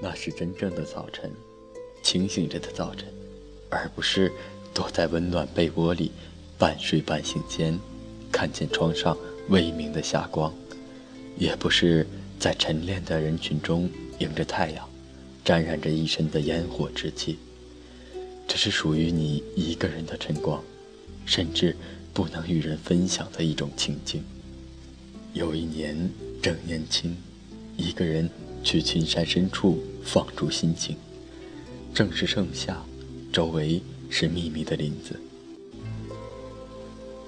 那是真正的早晨，清醒着的早晨，而不是躲在温暖被窝里，半睡半醒间，看见窗上微明的霞光，也不是在晨练的人群中迎着太阳，沾染着一身的烟火之气。这是属于你一个人的晨光，甚至不能与人分享的一种情境。有一年正年轻，一个人去群山深处放逐心情。正是盛夏，周围是密密的林子。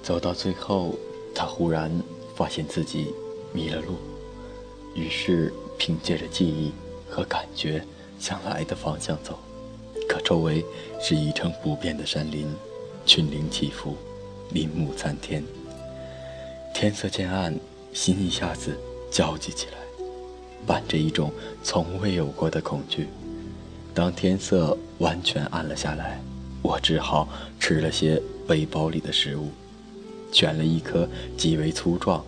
走到最后，他忽然发现自己迷了路，于是凭借着记忆和感觉向来的方向走。可周围是一成不变的山林，群林起伏，林木参天。天色渐暗。心一下子焦急起来，伴着一种从未有过的恐惧。当天色完全暗了下来，我只好吃了些背包里的食物，选了一棵极为粗壮、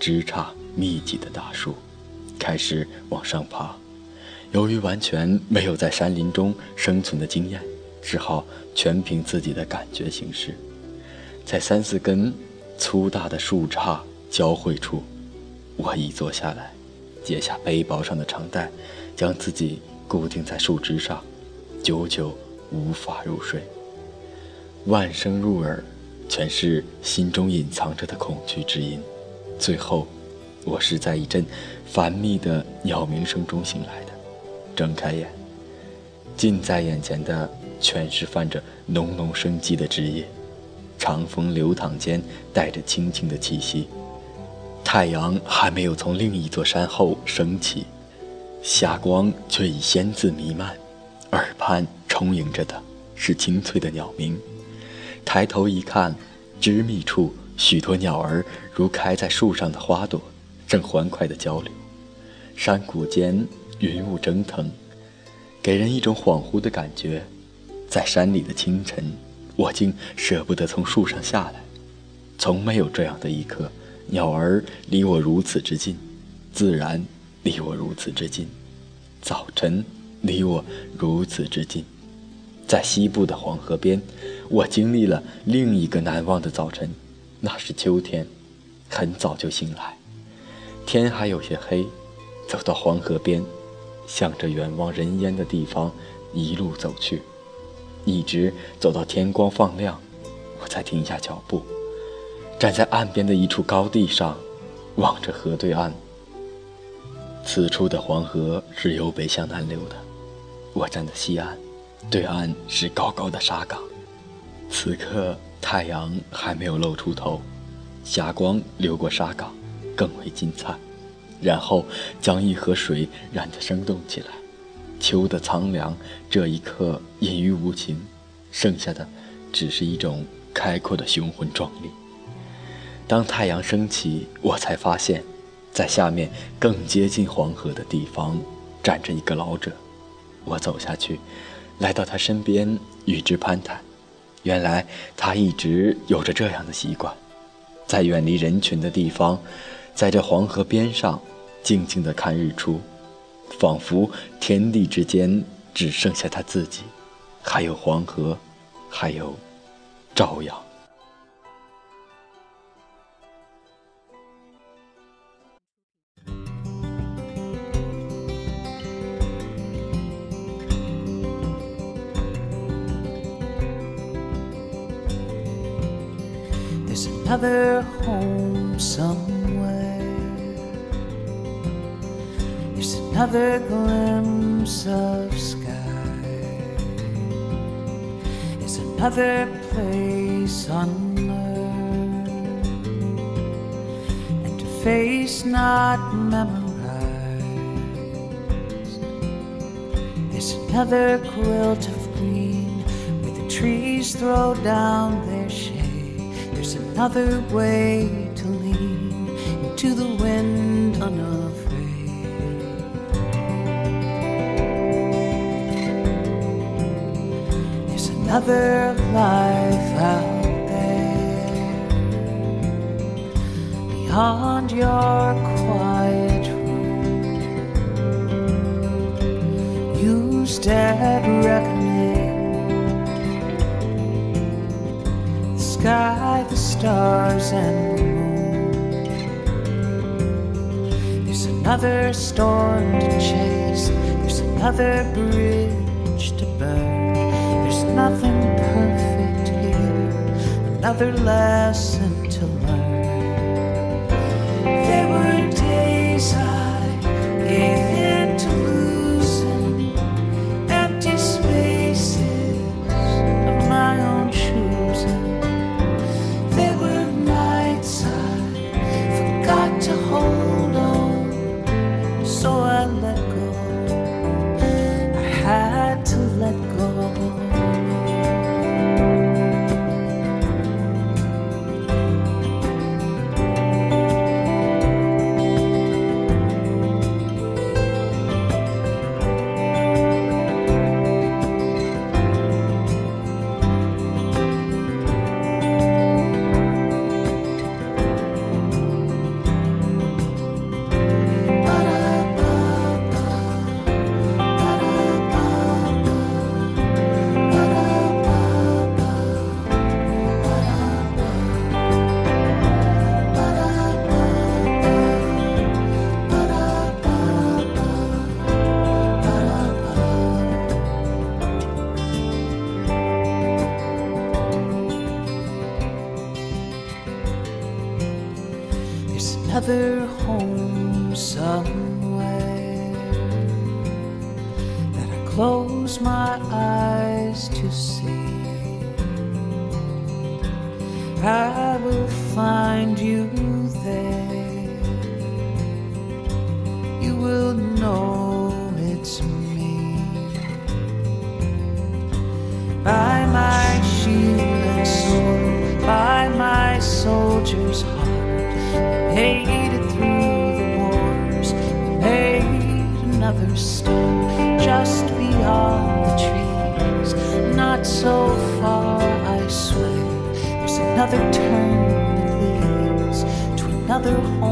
枝杈密集的大树，开始往上爬。由于完全没有在山林中生存的经验，只好全凭自己的感觉行事。在三四根粗大的树杈。交汇处，我一坐下来，解下背包上的长带，将自己固定在树枝上，久久无法入睡。万声入耳，全是心中隐藏着的恐惧之音。最后，我是在一阵繁密的鸟鸣声中醒来的。睁开眼，近在眼前的全是泛着浓浓生机的枝叶，长风流淌间带着轻轻的气息。太阳还没有从另一座山后升起，霞光却已先自弥漫，耳畔充盈着的是清脆的鸟鸣。抬头一看，枝密处许多鸟儿如开在树上的花朵，正欢快地交流。山谷间云雾蒸腾，给人一种恍惚的感觉。在山里的清晨，我竟舍不得从树上下来，从没有这样的一刻。鸟儿离我如此之近，自然离我如此之近，早晨离我如此之近。在西部的黄河边，我经历了另一个难忘的早晨。那是秋天，很早就醒来，天还有些黑，走到黄河边，向着远望人烟的地方一路走去，一直走到天光放亮，我才停下脚步。站在岸边的一处高地上，望着河对岸。此处的黄河是由北向南流的。我站在西岸，对岸是高高的沙岗。此刻太阳还没有露出头，霞光流过沙岗，更为金灿，然后将一河水染得生动起来。秋的苍凉这一刻隐于无情，剩下的只是一种开阔的雄浑壮丽。当太阳升起，我才发现，在下面更接近黄河的地方，站着一个老者。我走下去，来到他身边，与之攀谈。原来他一直有着这样的习惯，在远离人群的地方，在这黄河边上，静静地看日出，仿佛天地之间只剩下他自己，还有黄河，还有朝阳。Another home somewhere. There's another glimpse of sky. There's another place on earth and a face not memorized. There's another quilt of green where the trees throw down their shade there's another way to lean into the wind unafraid. There's another life out there beyond your quiet room. There's dead reckoning. The sky, the stars, and the moon. There's another storm to chase. There's another bridge to burn. There's nothing perfect here. Another lesson to learn. There were days I gave another home somewhere that I close my eyes to see. I will find you there. You will know it's me. By my shield and sword, by my soldier's heart, it through the wars. Made another start just beyond the trees, not so far, I swear. There's another turn that leads to another home.